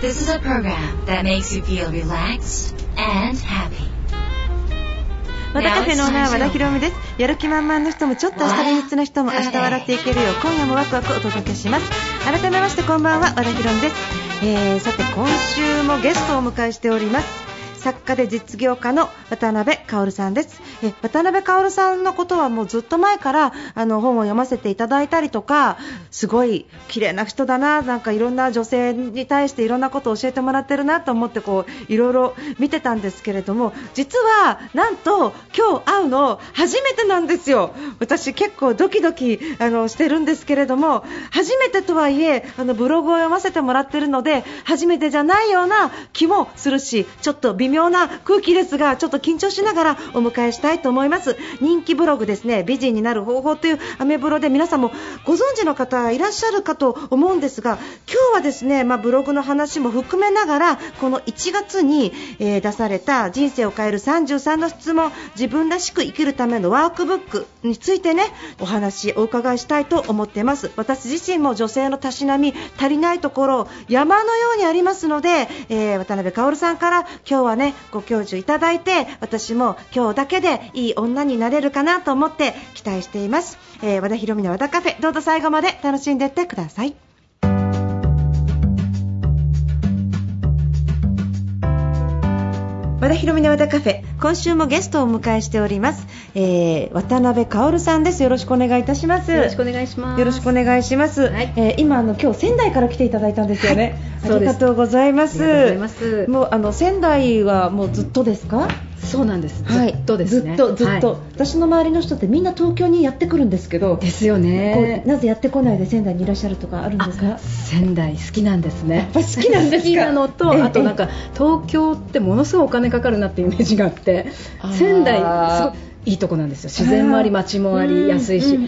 This is a program that makes you feel relaxed and happy. 和田カフェのオーナー和田博美ですやる気満々の人もちょっと明日が憂鬱な人も明日笑っていけるよう今夜もワクワクお届けします改めましてこんばんは和田博美です、えー、さて今週もゲストをお迎えしております作家で実業家の渡辺薫さんです。え渡辺薫さんのことはもうずっと前からあの本を読ませていただいたりとかすごい綺麗な人だななんかいろんな女性に対していろんなことを教えてもらってるなと思ってこういろいろ見てたんですけれども実はなんと今日会うの初めてなんですよ。私結構ドキドキあのしてるんですけれども初めてとはいえあのブログを読ませてもらってるので初めてじゃないような気もするしちょっと微妙な空気ですがちょっと緊張しながらお迎えしたいと思います。人気ブログですね美人になる方法というアメブロで皆さんもご存知の方いらっしゃるかと思うんですが今日はですね、まあ、ブログの話も含めながらこの1月に、えー、出された人生を変える33の質問自分らしく生きるためのワークブックについてねお話お伺いしたいと思っています。私自身も女性のたしなみ足りないところ山のようにありますので、えー、渡辺薫さんから今日はねねご教授いただいて私も今日だけでいい女になれるかなと思って期待しています、えー、和田博美の和田カフェどうぞ最後まで楽しんでいってください。和田博美の和田カフェ。今週もゲストをお迎えしております、えー、渡辺薫さんです。よろしくお願いいたします。よろしくお願いします。よろしくお願いします、はい、えー、今あの今日仙台から来ていただいたんですよね、はい、ありがとうございます。もうあの仙台はもうずっとですか？そうなんです。ずっとですね。ずっとずっと、はい、私の周りの人ってみんな東京にやってくるんですけど。ですよね。なぜやってこないで仙台にいらっしゃるとかあるんですか？仙台好きなんですね。やっぱ好きなんです好きなのと、あとなんか東京ってものすごいお金かかるなっていうイメージがあって、仙台すごいいいとこなんですよ。自然もあり街もあり安いし、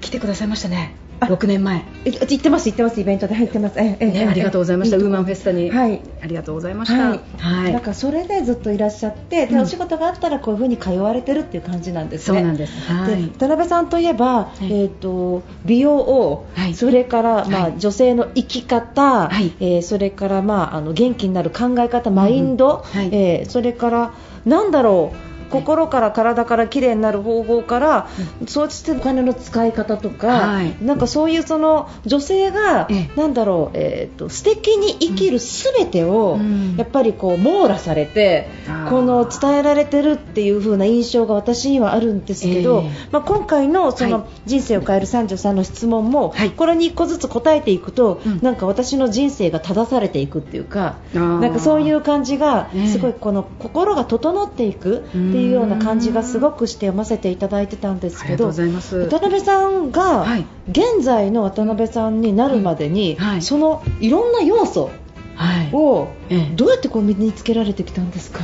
来てくださいましたね。6年前。行ってます行ってますイベントで入ってます、ええね、ありがとうございました。ウーマンフェスタに、はい、ありがとうございました、はい、はい、だからそれでずっといらっしゃって、でお仕事があったらこういうふうに通われてるっていう感じなんですね。そうなんです、はい、で渡辺さんといえば、えーと、美容を、はい、それから、まあ女性の生き方、はい。えー、それから、まあ、あの元気になる考え方マインド、うん。はい、えー、それからなんだろう心から体から綺麗になる方法から、うん、そうしてお金の使い方とか、はい、なんかそういうその女性が、なんだろう、えーと、素敵に生きるすべてを、うん、やっぱりこう網羅されて、この伝えられてるっていう風な印象が私にはあるんですけど、えー、まあ、今回のその、人生を変える33の質問も、はい、これに1個ずつ答えていくと、うん、なんか私の人生が正されていくっていうか、なんかそういう感じがすごいこの心が整っていくっていういうような感じがすごくして読ませていただいてたんですけど渡辺さんが現在の渡辺さんになるまでに、そのいろんな要素をどうやってこう身につけられてきたんですか、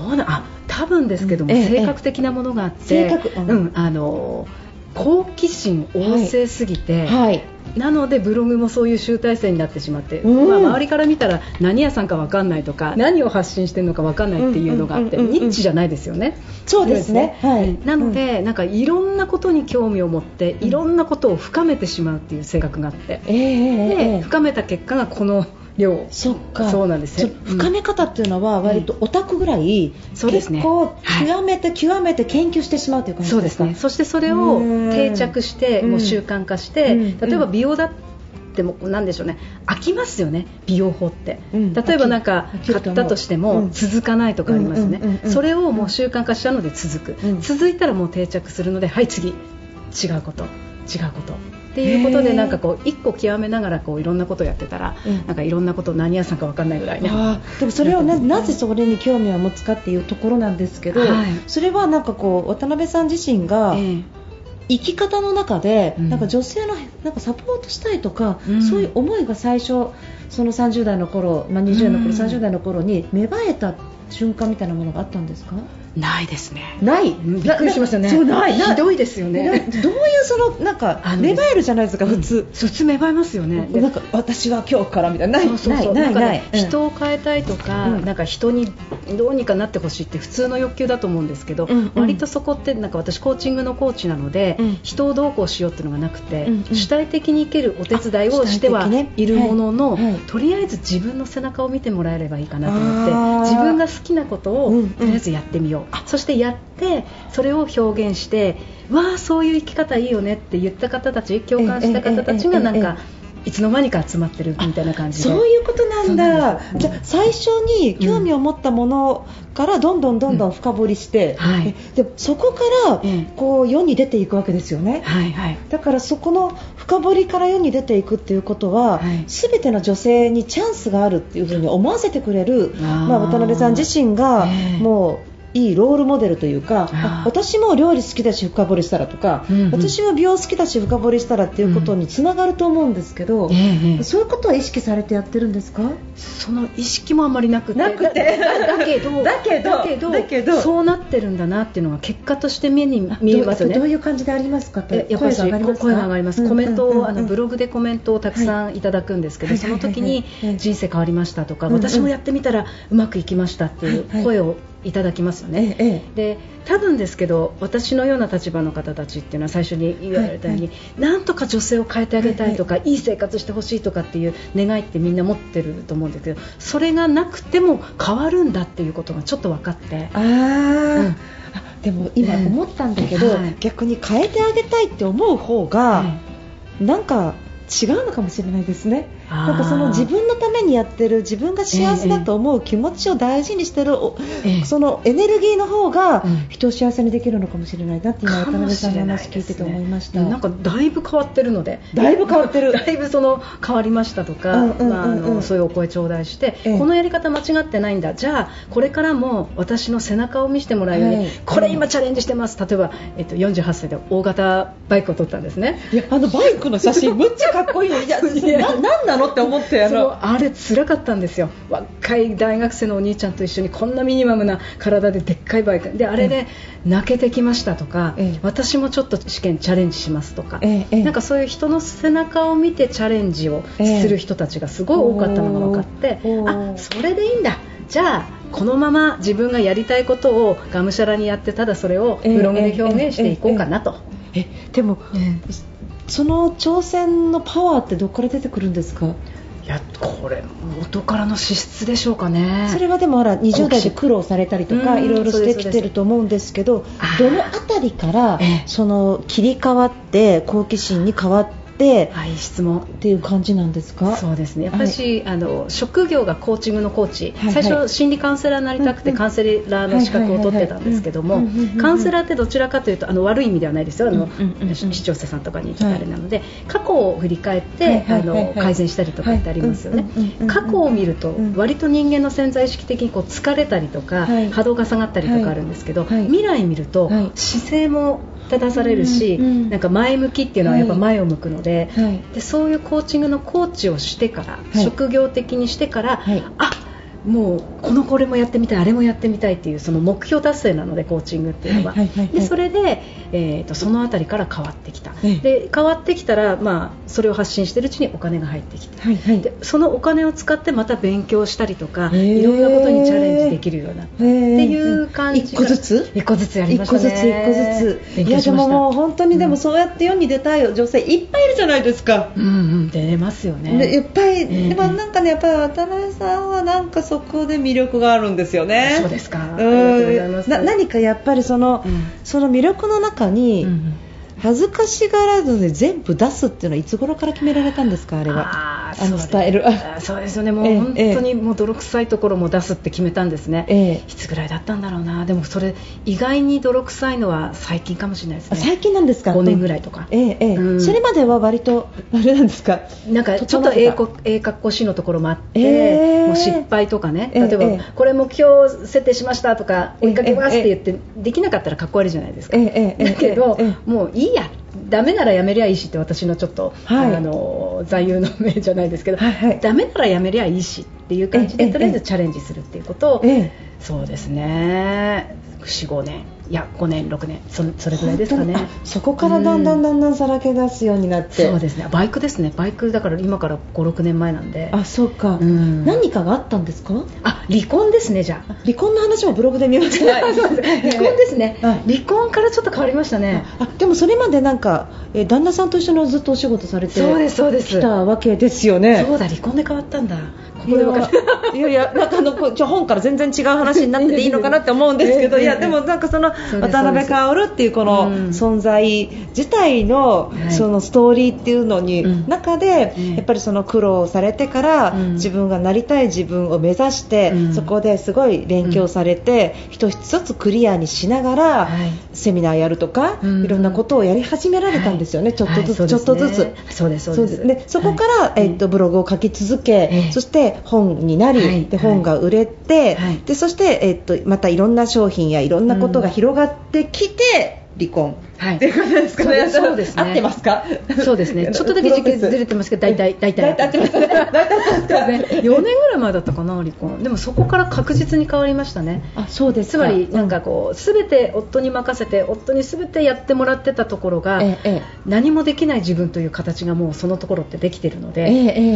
どうなあ多分ですけども、性格的なものがあって、うん、あの好奇心旺盛すぎて、はい、なのでブログもそういう集大成になってしまって、うん、まあ、周りから見たら何屋さんか分かんないとか何を発信してるのか分かんないっていうのがあって、ニッチじゃないですよね。そうですね、はい、なので、うん、なんかいろんなことに興味を持っていろんなことを深めてしまうっていう性格があって、うん、で深めた結果がこの量。そっか。そうなんです。深め方っていうのは割とオタクぐらい、うん、そうですね。結構極めて、はい、極めて研究してしまうという感じそうですね。そしてそれを定着してもう習慣化して、例えば美容だでもなんでしょうね。飽きますよね美容法って、うん、例えばなんか買ったとしても続かないとかありますね、それをもう習慣化したので続く、うん、続いたらもう定着するのではい次。違うこと違うこと。っていうことでなんかこう一個極めながらこういろんなことをやってたら、うん、なんかいろんなこと何屋さんか分かんないぐらいねでもそれをななぜそれに興味を持つかっていうところなんですけど、はい、それはなんかこう渡辺さん自身が、えー生き方の中で、うん、なんか女性のなんかサポートしたいとか、うん、そういう思いが最初その30代の頃、まあ、20代の頃、うん、30代の頃に芽生えた瞬間みたいなものがあったんですか？ないですね。ない？びっくりしましたね。そうないひどいですよね。どういうそのなんか芽生えるじゃないですか普通、普通芽生えますよね。なんか私は今日からみたいな。ない。そうそうそう。ないない人を変えたいとか、なんか人にどうにかなってほしいって普通の欲求だと思うんですけど、割とそこってなんか私コーチングのコーチなので、人をどうこうしようっていうのがなくて、主体的に生きるお手伝いをしてはいるものの、とりあえず自分の背中を見てもらえればいいかなと思って自分が好きなことをとりあえずやってみよう、そしてやってそれを表現してわあそういう生き方いいよねって言った方たち共感した方たちがなんか。いつの間にか集まってるみたいな感じで。そういうことなんだ。じゃ最初に興味を持ったものからどんどんどんどん深掘りして、うんはい、でそこからこう世に出ていくわけですよね、はいはい、だからそこの深掘りから世に出ていくっていうことは、はい、全ての女性にチャンスがあるっていうふうに思わせてくれるまあ、渡辺さん自身がもういいロールモデルというか私も料理好きだし深掘りしたらとか、うんうん、私も美容好きだし深掘りしたらっていうことにつながると思うんですけど、うん、そういうことは意識されてやってるんですか？その意識もあまりなくて。なくてだけど だけどそうなってるんだなっていうのが結果として目に見えますよねどういう感じでありますか？やっぱり声が上がりますコメントを、あのブログでコメントをたくさんいただくんですけど、はい、その時に人生変わりましたとか、私もやってみたらうまくいきましたっていう声をいただきますよね、ええ、で多分ですけど私のような立場の方たちっていうのは最初に言われたように、はいはい、なんとか女性を変えてあげたいとか、はいはい、いい生活してほしいとかっていう願いってみんな持ってると思うんですけどそれがなくても変わるんだっていうことがちょっと分かって。あ、うん、でも今思ったんだけど、はい、逆に変えてあげたいって思う方が、なんか違うのかもしれないですね。なんかその自分のためにやってる自分が幸せだと思う気持ちを大事にしてる、ええ、そのエネルギーの方が人を幸せにできるのかもしれないなって今渡辺さんの話聞いてて思いました、ね、なんかだいぶ変わってるので。だいぶ変わってる。だいぶその変わりましたとか、そういうお声頂戴して、え、このやり方間違ってないんだ。じゃあこれからも私の背中を見せてもらうように、はい、これ今チャレンジしてます。例えば、えっと、48歳で大型バイクを取ったんですね。いやあのバイクの写真むっちゃかっこいいの いや。ななんなの？って思ってあのあれ辛かったんですよ。若い大学生のお兄ちゃんと一緒にこんなミニマムな体ででっかいバイク。であれで泣けてきましたとか、ええ、私もちょっと試験チャレンジしますとか、え、なんかそういう人の背中を見てチャレンジをする人たちがすごい多かったのが分かって、あそれでいいんだ。じゃあこのまま自分がやりたいことをがむしゃらにやってただそれをブログで表現していこうかなと。えでも、その挑戦のパワーってどこから出てくるんですか？いやこれ元からの資質でしょうかね。それはでもほら20代で苦労されたりとかいろいろしてきてると思うんですけどどの辺りからその切り替わって好奇心に変わってて、はい、質問っていう感じなんですか？そうですね。やっぱり、はい、あの職業がコーチングのコーチ、はいはい、最初心理カウンセラーになりたくて、カウンセラーの資格を取ってたんですけどもカウンセラーってどちらかというとあの悪い意味ではないですよ。あの、視聴者さんとかに言ったあれなので、過去を振り返って、あの改善したりとかってありますよね、過去を見ると割と人間の潜在意識的にこう疲れたりとか、波動が下がったりとかあるんですけど、未来見ると、姿勢も正されるし、なんか前向きっていうのはやっぱ前を向くのではい、でそういうコーチングのコーチをしてから、はい、職業的にしてから、はい、あもうこのこれもやってみたいあれもやってみたいっていうその目標達成なのでコーチングっていうのは,、でそれで、えーと、その辺りから変わってきた、で変わってきたら、まあ、それを発信しているうちにお金が入ってきて、はいはい、でそのお金を使ってまた勉強したりとかいろんなことにチャレンジできるようになったっていう感じ1個ずつ？1個ずつやりましたね。1個ずつ1個ずつ。いやでももう本当にでもそうやって世に出たい女性いっぱいいるじゃないですか、うんうん、出ますよね。いっぱい、でもなんかねやっぱり渡辺さんはなんかそこで魅力があるんですよね。そうですか。うん。な何かやっぱりその、うん、その魅力の中に、うん恥ずかしがらずに全部出すっていうのはいつ頃から決められたんですかあれは？あのスタイルそうですよね。もう、本当にもう泥臭いところも出すって決めたんですね、ええ、いつぐらいだったんだろうな。でもそれ意外に泥臭いのは最近かもしれないですね。最近なんですか？5年ぐらいとか、うん、ええうん、それまでは割と あれなんですか？なんかちょっとえええ格好しいのところもあって、えー、もう失敗とかね。例えば、えこれ目標設定しましたとか追いかけますって言って、できなかったらかっこ悪いじゃないですか、だけど、もういいや。ダメならやめりゃいいしって私のちょっと、はい、あの座右の銘じゃないですけど、はいはい、ダメならやめりゃいいしっていう感じでとりあえずチャレンジするっていうこと。をそうですね。45年いや5年6年そそれぐらいですかね。そこからだんだんだんだんさらけ出すようになって、そうですね。バイクですね。バイクだから今から56年前なんで。あそうか、うん、何かがあったんですか？あ離婚ですねじゃあ。離婚の話もブログで見ました。離婚ですね、離婚からちょっと変わりましたね。あでもそれまでなんか、え旦那さんと一緒にずっとお仕事されてそうですそうです。来たわけですよね。そうだ離婚で変わったんだいやいやいやなんかあのじゃ本から全然違う話になってていいのかなって思うんですけどいやでもなんかその渡辺薫っていうこの存在自体のそのストーリーっていうのに中でやっぱりその苦労されてから自分がなりたい自分を目指してそこですごい勉強されて一つ一つクリアにしながらセミナーやるとかいろんなことをやり始められたんですよねちょっとずつちょっとずつ。そうですそうです。でそこからえっとブログを書き続けそして本になり、はい、で本が売れて、はい、でそして、えっと、またいろんな商品やいろんなことが広がってきて、離婚。はい。っていうことですかね。そうですね。合ってますか？そうですね。ちょっとだけ時期ずれてますけど、大体、大体。大体合ってますね。大体合ってますね。4年ぐらい前だったかな、離婚。でもそこから確実に変わりましたね。あ、そうですつまり、なんかこう、すべて夫に任せて、夫にすべてやってもらってたところが、何もできない自分という形がもうそのところってできてるので、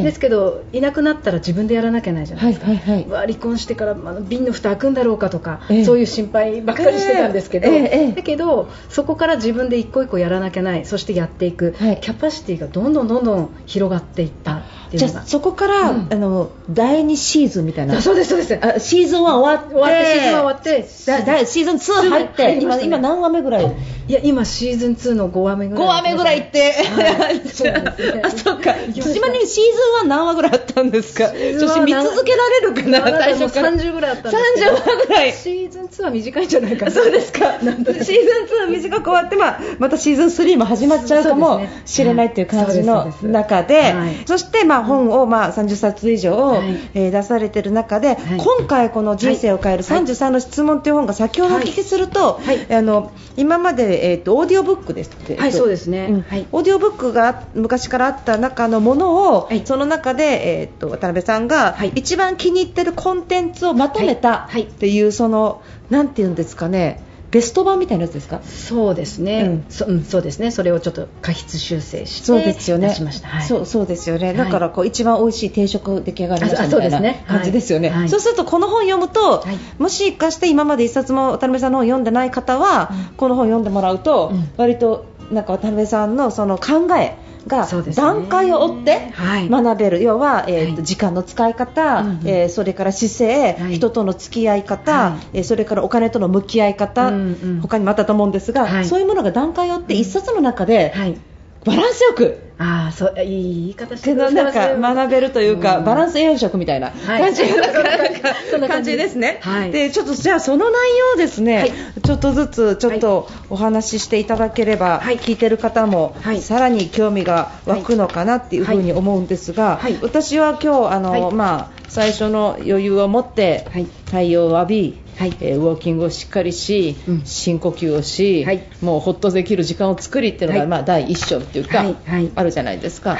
ですけど、いなくなったら自分でやらなきゃないじゃないですか。はいはいはい。離婚してから、あの瓶の蓋開くんだろうかとか、そういう心配ばっかりしてたんですけど、だけど、そこから自分で一個一個やらなきゃない。そしてやっていく、はい、キャパシティがどんどんどんどん広がっていったじゃあそこから、うん、あの第2シーズンみたいな。そうですそうです。あシーズン1終わって。終わってシーズン1終わってシーズン2入って今今何話目ぐらい？いや今シーズン2の5話目ぐらい。5話目ぐらいって、はい、そうですね。あそっか。ちなみにシーズン1何話ぐらいあったんですか？そして見続けられるかな？最初から。30ぐらいあったんですけど。30話ぐらい。シーズン2は短いんじゃないかな。そうですか。シーズン2は短く終わって、まあ、またシーズン3も始まっちゃうかもしれないっていう感じの中でそしてまあ本をまあ30冊以上、はい、えー、出されている中で、はい、今回この「人生を変える33の質問」という本が先ほどお聞きすると、はい、あの今まで、えーと、オーディオブックですって、はい、そうですね、うん。はい、オーディオブックが昔からあった中のものを、はい、その中で、えーと、渡辺さんが一番気に入っているコンテンツをまとめたっていう、そのなんていうんですかねベスト版みたいなやつですか？そうですね、うん。そうん、そうですね。それをちょっと過失修正してそうですよね。しました、はい、そうそうですよね、だからこう一番美味しい定食出来上がりましたみたいな感じですよね、そうするとこの本読むと、もしかして今まで一冊も渡辺さんの本読んでない方は、この本読んでもらうと、割となんか渡辺さんのその考えが段階を追って学べる、要は、えーと時間の使い方、えー、それから姿勢、人との付き合い方、えそれからお金との向き合い方、他にもあったと思うんですが、そういうものが段階を追って一冊の中で、バランスよく。あそういい言い方してるなんか学べるというか、うん、バランス栄養食みたいな感じ,、はい、感じ。ですね、はい、でちょっとじゃあその内容ですね、はい、ちょっとずつちょっとお話ししていただければ、はい、聞いてる方も、さらに興味が湧くのかなっていうふうに思うんですが、私は今日あの、まあ最初の余裕を持って太陽を浴びはい、えー、ウォーキングをしっかりし、うん、深呼吸をし、はい、もうほっとできる時間を作りっていうのが、はい、まあ、第一章っていうか、あるじゃないですか。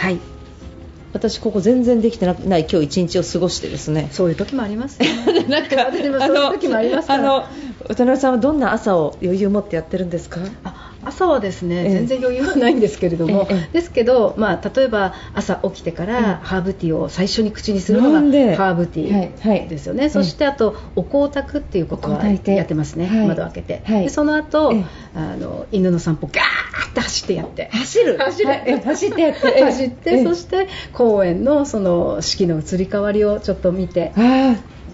私ここ全然できてない今日一日を過ごしてですね。そういう時もあります、ね、なんかそういう時もありますあの渡辺さんはどんな朝を余裕を持ってやってるんですか？あ朝はですね、全然余裕はないんですけれども、ですけど、まあ、例えば朝起きてからハーブティーを最初に口にするのがハーブティーですよね、そしてあとお香炊くっていうことはやってますね、窓開けて、でその後、あの犬の散歩ガーッて走ってやって。走る？走る。走ってやって。走ってそして公園のその四季の移り変わりをちょっと見て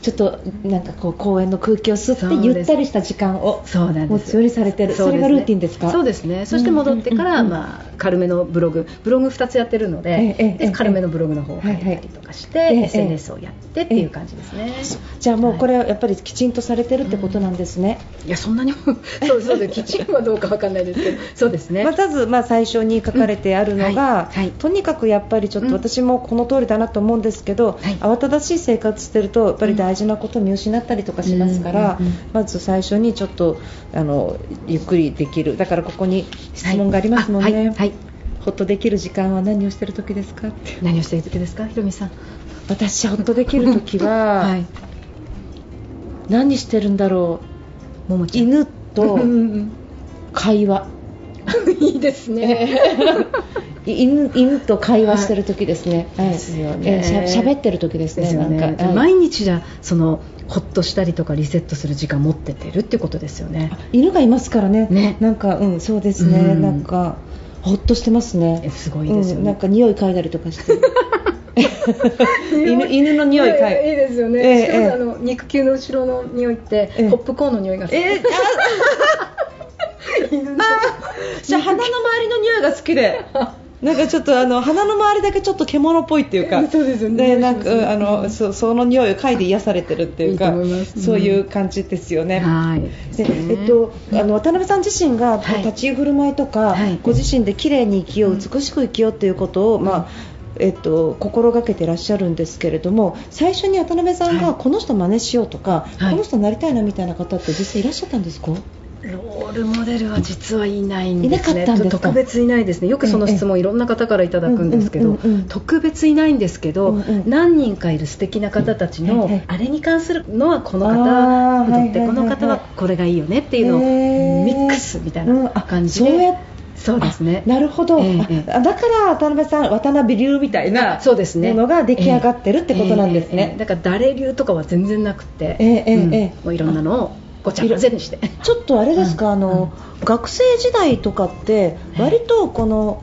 ちょっとなんかこう公園の空気を吸ってゆったりした時間をそうなんです。持つようにされてる。そ,、れがルーティンですか？そうですね。そして戻ってから、まあ、軽めのブログブログ2つやってるので,、で軽めのブログの方を書いたりとかして、SNS をやってっていう感じですね、じゃあもうこれはやっぱりきちんとされてるってことなんですね、いやそんなにそうそうです。きちんはどうかわかんないですけどそうですね。まず、まあ、最初に書かれてあるのが、とにかくやっぱりちょっと私もこの通りだなと思うんですけど、慌ただしい生活してるとやっぱり大事なことを見失失ったりとかしますから、うんうんうん、まず最初にちょっとあのゆっくりできる。だからここに質問がありますもんね、はい。はい。はい、ほっとできる時間は何をしてる時ですか何をしてる時ですか？ひろみさん。私ほっとできる時は、はい、何してるんだろう。ももち犬とうん会話。いいですね、犬犬と会話してる時ですね、はい。ですよね。えーしゃ喋ってる時ですねですよね。なんか、はい。毎日じゃそのほっとしたりとかリセットする時間持っててるってことですよね。犬がいますからね。ね。なんかうんそうですね、うん。なんかほっとしてますね。えすごいですよね。うんなんか匂い嗅いだりとかして。犬犬の匂い嗅い。いいですよね、ええしかもええ。あの肉球の後ろの匂いって、ええ。ポップコーンの匂いがする、え ー、じゃあ鼻の周りの匂いが好きでなんかちょっとあの鼻の周りだけちょっと獣っぽいっていうか そうですよね。でなんかあのそその匂いを嗅いで癒されてるっていうかそういう感じですよね。はい。でえっと、あの渡辺さん自身がはい。立ち居振る舞いとか、はい。ご自身で綺麗に生きよう、美しく生きようっていうことを、まあえっと、心がけてらっしゃるんですけれども最初に渡辺さんはい。がこの人真似しようとか、はい。この人になりたいなみたいな方って実際いらっしゃったんですか？ロールモデルは実はいないんですね。特別いないですね。よくその質問いろんな方からいただくんですけど、特別いないんですけど、何人かいる素敵な方たちの、あれに関するのはこの方って、この方はこれがいいよねっていうのをミックスみたいな感じで、そうですね。あなるほど、ええだから渡辺さん渡辺流みたいなそうですね。ものが出来上がってるってことなんですね、ええええ。だから誰流とかは全然なくて、ええええ。もういろんなのをごちゃ混ぜにして。ちょっとあれですか、うん。あの学生時代とかって割とこの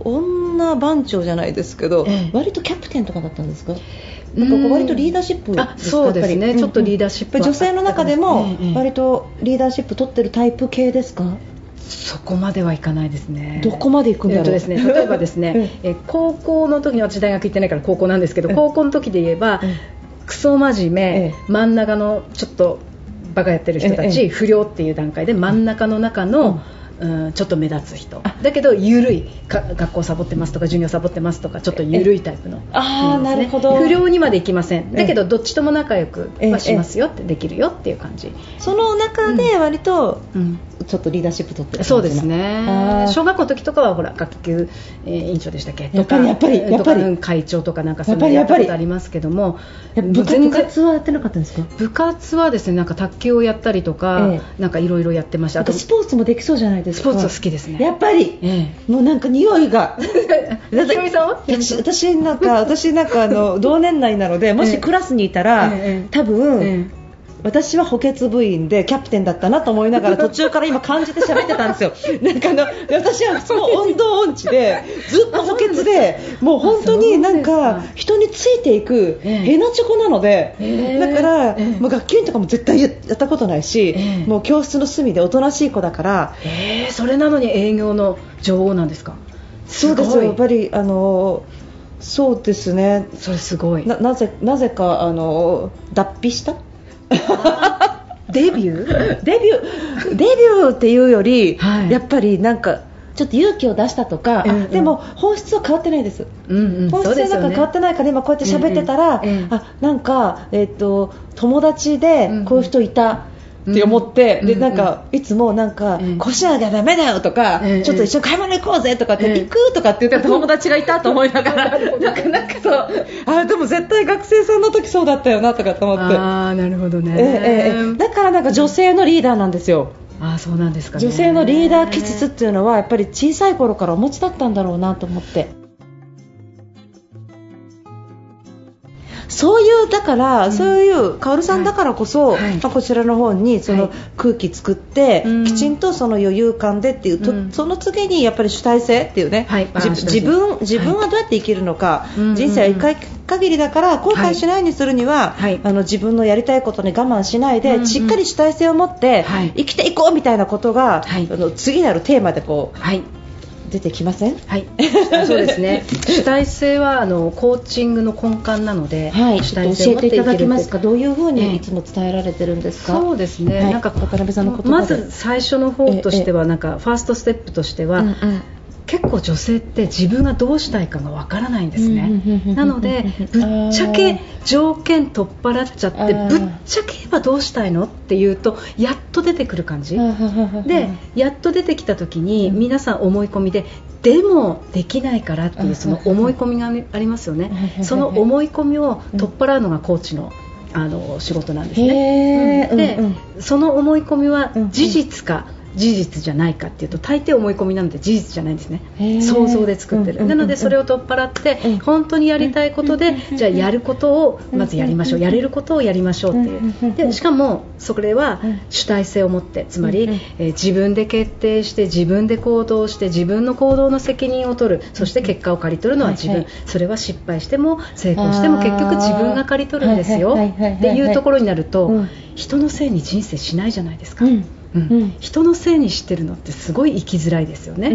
女番長じゃないですけど、ええ。割とキャプテンとかだったんですか？なんか割とリーダーシップですそうですね。ちょっとリーダーシップ女性の中でも割とリーダーシップ取ってるタイプ系ですか、そこまではいかないですね。どこまで行くんだろう、えっとですね、例えばですね、え高校の時に私大学行ってないから高校なんですけど、うん高校の時で言えば、うん。クソ真面目、ええ。真ん中のちょっとバカやってる人たち、ええ不良っていう段階で真ん中の中の、うんちょっと目立つ人。だけど緩い。か学校サボってますとか授業サボってますとかちょっと緩いタイプの。ねなるほど。不良にまで行きません。ええ。だけどどっちとも仲良くええはしますよってできるよっていう感じ、その中で割とうん。ちょっとリーダーシップ取ってるそうですあねー。小学校の時とかはほら学級、えー委員長でしたっけ？やっぱりやっぱりやっ会長とかなんかそういうのやったことあり。ますけども。部活はやってなかったんですか？部活はですねなんか卓球をやったりとか、えなんかいろいろやってました。あとスポーツもできそうじゃないですか？スポーツは好きですね。やっぱり？えもうなんか匂いが。え ひろみさんは？私私なんか私なんかあの同年代なのでもしクラスにいたら、ええ。多分、え私は補欠部員でキャプテンだったなと思いながら途中から今感じて喋ってたんですよ。なんかあの私はその温度音痴でずっと補欠でもう本当になんか。人についていくええ。ヘナチョコなので、ええ。だから、ええ。もう学級委員とかも絶対やったことないし、ええ。もう教室の隅でおとなしい子だから。えーそれなのに営業の女王なんですか？そうですやっぱりあのそうですね。それすごい。ななぜなぜかあの脱皮したデビュー？デビュー？デビューっていうより、はい。やっぱりなんかちょっと勇気を出したとか、あうんうん。でも本質は変わってないです。うんうん。本質はなんか変わってないから今こうやって喋ってたら、うんうんうん。あなんかえっ、と友達でこういう人いた。って思って、うんうんでなんかいつもなんか、うん。こうしなきゃダメだよとか、うんうん。ちょっと一緒に買い物行こうぜとかって、うん。行くとかって言ってる友達がいたと思いながら、なんかなんかそうあでも絶対学生さんの時そうだったよなとかと思って、ああなるほどね、ええええだからなんか女性のリーダーなんですよ。ああそうなんですかね。女性のリーダー気質っていうのはやっぱり小さい頃からお持ちだったんだろうなと思ってそういうだから、そういうカオルさんだからこそ、はい。はい。まあ、こちらの方にそのはい。空気作って、うん。きちんとその余裕感でっていう、とうん。その次にやっぱり主体性っていうね、はい。自分自分はどうやって生きるのか、うん人生は一回限りだから後悔しないにするには、はい。あの自分のやりたいことに我慢しないで、うんうん。しっかり主体性を持って、はい。生きていこうみたいなことが、はい。あの次なるテーマでこうはい出てきません？はい、そうですね。主体性はあのコーチングの根幹なので、はい、主体性を持って教えていただけますか？どういうふうええ。にいつも伝えられてるんですか？そうですね、はい。なんか渡辺さんの言葉で。まず最初の方としては、なんかファーストステップとしては、うんうん結構女性って自分がどうしたいかがわからないんですね。うんうんうんうんなのでぶっちゃけ条件取っ払っちゃってぶっちゃけ言えばどうしたいのっていうとやっと出てくる感じ。でやっと出てきた時に皆さん思い込みででもできないからっていうその思い込みがありますよね。その思い込みを取っ払うのがコーチのあの仕事なんですね。で、うんうん、その思い込みは事実か、事実じゃないかっていうと大抵思い込みなので事実じゃないんですね。想像で作ってる、なのでそれを取っ払って、本当にやりたいことで、じゃあやることをまずやりましょう、やれることをやりましょうっていう。でしかもそれは主体性を持ってつまり、えー、自分で決定して自分で行動して自分の行動の責任を取る。そして結果を刈り取るのは自分、それは失敗しても成功しても結局自分が刈り取るんですよ。っていうところになると、人のせいに人生しないじゃないですか。うん、人のせいにしてるのってすごい生きづらいですよね、あ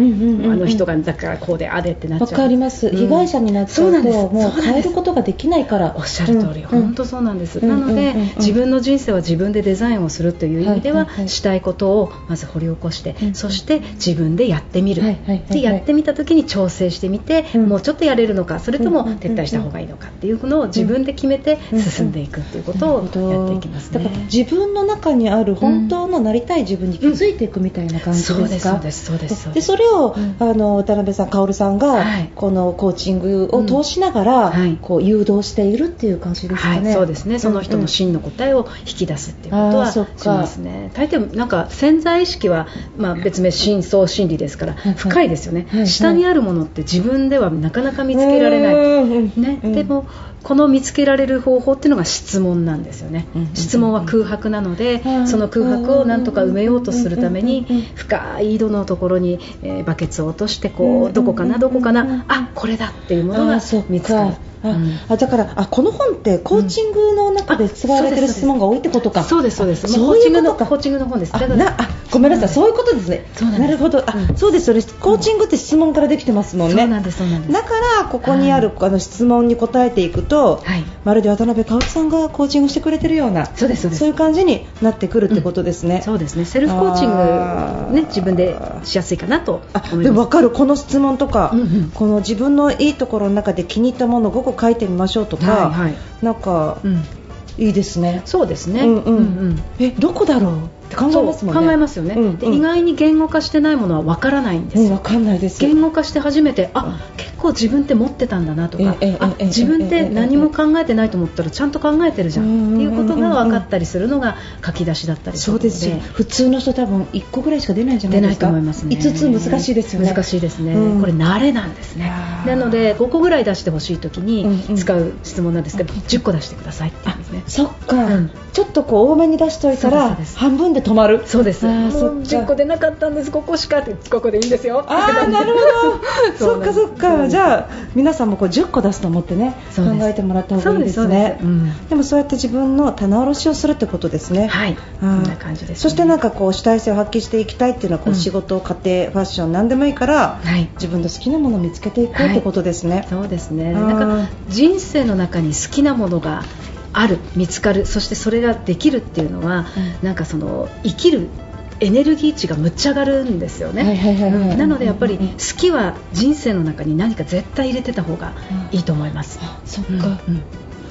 の人がだからこうであでってなっちゃう。わかります、被害者になっちゃうともう変えることができないから。おっしゃる通り、本当そうなんです、なので、自分の人生は自分でデザインをするという意味では、したいことをまず掘り起こして、そして自分でやってみる、でやってみた時に調整してみて、もうちょっとやれるのかそれとも撤退した方がいいのかっていうのを自分で決めて進んでいくっていうことをやっていきます、ね、だから自分の中にある本当のなりたい自分に気づいていくみたいな感じですか、うん、そうですそうですでそれを、うん、あの渡辺さん薫さんが、はい、このコーチングを通しながら、はい、こう誘導しているっていう感じですかね、はい、そうですね。その人の真の答えを引き出すっていうことはしますね。大抵なんか潜在意識は、まあ、別名深層心理ですから深いですよね、下にあるものって自分ではなかなか見つけられない、ね、でもこの見つけられる方法っていうのが質問なんですよね、質問は空白なので、その空白をなんとか埋めようとするために深い井戸のところに、えー、バケツを落としてこうどこかなどこかな。あこれだっていうものが見つかる。あだからあこの本ってコーチングの中で使われてる質問が多いってことか、そうですそうです。そういうことか。コーチングの本です。あなあごめんなさいそういうことですね。なるほど。あ、そうですそれコーチングって質問からできてますもんね。そうなんですそうなんです。だからここにある、あの質問に答えていくと、はい、まるで渡辺薫さんがコーチングしてくれてるようなそうですそういう感じになってくるってことですね、そうですね。セルフコーチングね自分でしやすいかなとあでも分かるこの質問とか、この自分のいいところの中で気に入ったものを5個書いてみましょうとか、なんか、うん、いいですね。そうですね。うん。うん。うん、えどこだろう？って考えますもんね。考えますよね、うんうん、で。意外に言語化してないものはわからないんですよ。わ、かんないです。言語化して初めてあ、結構自分って持ってたんだなとか、あ自分って何も考えてないと思ったらちゃんと考えてるじゃんっていうことが分かったりするのが書き出しだったり。そうです普通の人多分1個ぐらいしか出ないんじゃないですか。出ないと思いますね。5つ難しいですよね。難しいですね。これ慣れなんですね。なので5個ぐらい出してほしいときに使う質問なんですけど、10個出してくださいって言うんですね。そっか。ちょっとこう多めに出しておいたら半分で止まる。そうです。ですもう10個出なかったんです。ここしかってここでいいんですよ。ああなるほど。そっかそっか。じゃあ皆さんもこう10個出すと思ってね考えてもらった方がいいですね。でうん、でもそうやって自分の棚卸しをするってことですね。はい。そんな感じです、ね、そしてなんかこう主体性を発揮していきたいっていうのはこう、仕事家庭ファッション何でもいいから、はい、自分の好きなものを見つけていこうってことですね、はい、そうですね。なんか人生の中に好きなものがある見つかるそしてそれができるっていうのは、うん、なんかその生きるエネルギー値がむっちゃ上がるんですよね。なのでやっぱり好きは人生の中に何か絶対入れてた方がいいと思います、そっか、うん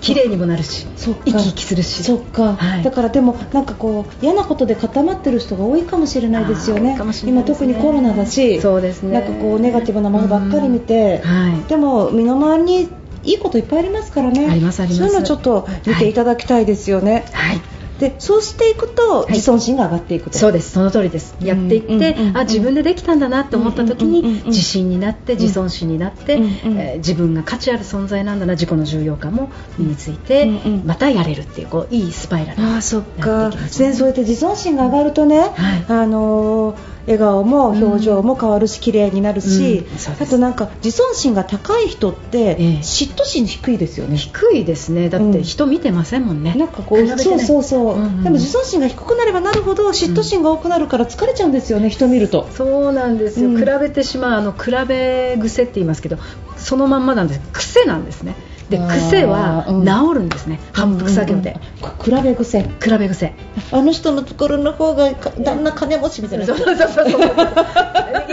綺麗にもなるし生き生きするし。そっか、はい、だからでもなんかこう嫌なことで固まってる人が多いかもしれないですよね、ね、今特にコロナだしそうですね。なんかこうネガティブなものばっかり見て、はい、でも身の回りにいいこといっぱいありますからね。ありますあります。そういうのちょっと見ていただきたいですよね。はい、はいでそうしていくと自尊心が上がっていくと、そうです。その通りです。やっていって、あ自分でできたんだなと思った時に自信になって自尊心になって、えー、自分が価値ある存在なんだな自己の重要感も身について、またやれるっていうこういいスパイラルあそっか。そうやって自尊心が上がるとね、はい、あのー笑顔も表情も変わるし綺麗になるし、あとなんか自尊心が高い人って嫉妬心低いですよね、低いですね。だって人見てませんもんね、なんかこうそうそうそう、うんうん、でも自尊心が低くなればなるほど嫉妬心が多くなるから疲れちゃうんですよね、人見ると。そうなんですよ、比べてしまうあの比べ癖って言いますけどそのまんまなんです。癖なんですねで癖は治るんですね、反復作業で、比べ癖比べ癖。あの人のところの方が旦那金持ちみたいな。そうそうそうそう。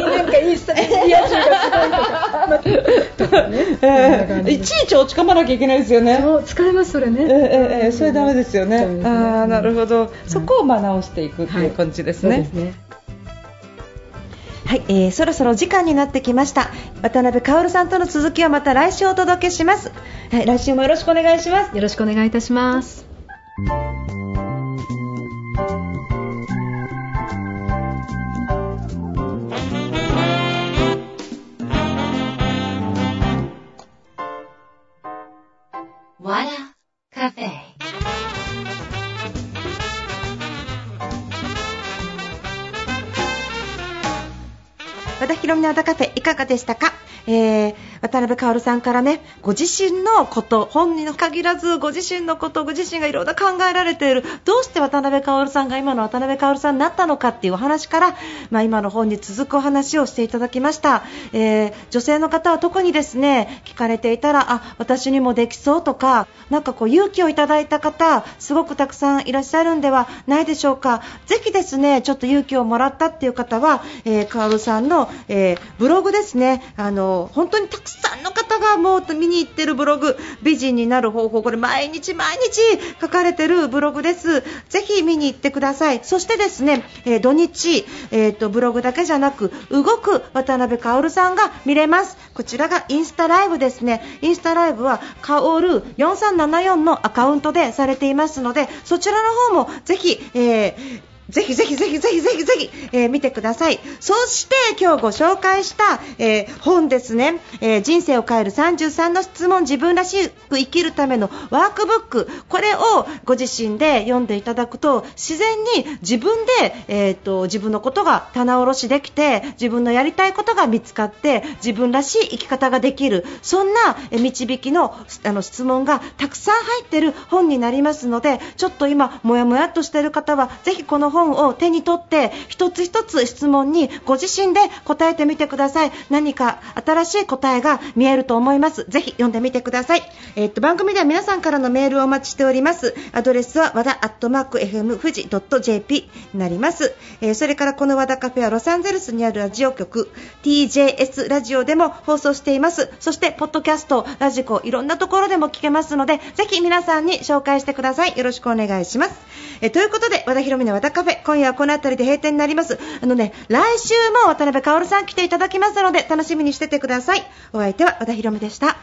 なんかいいスタイルリア充がすごいとかね、いちいち落ち込まなきゃいけないですよね。疲れますそれね。ええそれダメですよね。ああなるほど。そこをまあ直していくっていう感じですね。はい、えー、そろそろ時間になってきました。渡辺薫さんとの続きはまた来週お届けします、はい、来週もよろしくお願いします。よろしくお願いいたしますヒロミの和田カフェいかがでしたか？えー、渡辺薫さんからねご自身のこと本人の限らずご自身のことご自身がいろんな考えられている。どうして渡辺薫さんが今の渡辺薫さんになったのかっていうお話から、まあ、今の本に続くお話をしていただきました、えー、女性の方は特にですね聞かれていたらあ私にもできそうとかなんかこう勇気をいただいた方すごくたくさんいらっしゃるんではないでしょうか。ぜひですねちょっと勇気をもらったっていう方は、えー、薫さんの、えー、ブログですね。あの本当にたくさんの方がもう見に行ってるブログ美人になる方法これ毎日毎日書かれてるブログです。ぜひ見に行ってください。そしてですね、えー、土日、えーと、ブログだけじゃなく動く渡辺薫さんが見れます。こちらがインスタライブですね。インスタライブはカオル4374のアカウントでされていますのでそちらの方もぜひ、えーぜひぜひぜひぜひぜひぜひ、えー、見てください。そして今日ご紹介した、えー、本ですね、えー、人生を変える33の質問自分らしく生きるためのワークブック。これをご自身で読んでいただくと自然に自分で、えーと、自分のことが棚卸しできて自分のやりたいことが見つかって自分らしい生き方ができる。そんな導きのあの質問がたくさん入っている本になりますのでちょっと今もやもやっとしている方はぜひこの本本を手に取って一つ一つ質問にご自身で答えてみてください。何か新しい答えが見えると思います。ぜひ読んでみてください、えー、っと番組では皆さんからのメールをお待ちしております。アドレスは和田アットマーク FM 富士 .jp になります、えー、それからこの和田カフェはロサンゼルスにあるラジオ局 TJS ラジオでも放送しています。そしてポッドキャストラジコいろんなところでも聞けますのでぜひ皆さんに紹介してください。よろしくお願いします、えー、ということで和田博美の和田カフェ今夜はこの辺りで閉店になります。あのね、来週も渡辺薫さん来ていただきますので、楽しみにしててください。お相手は和田博美でした。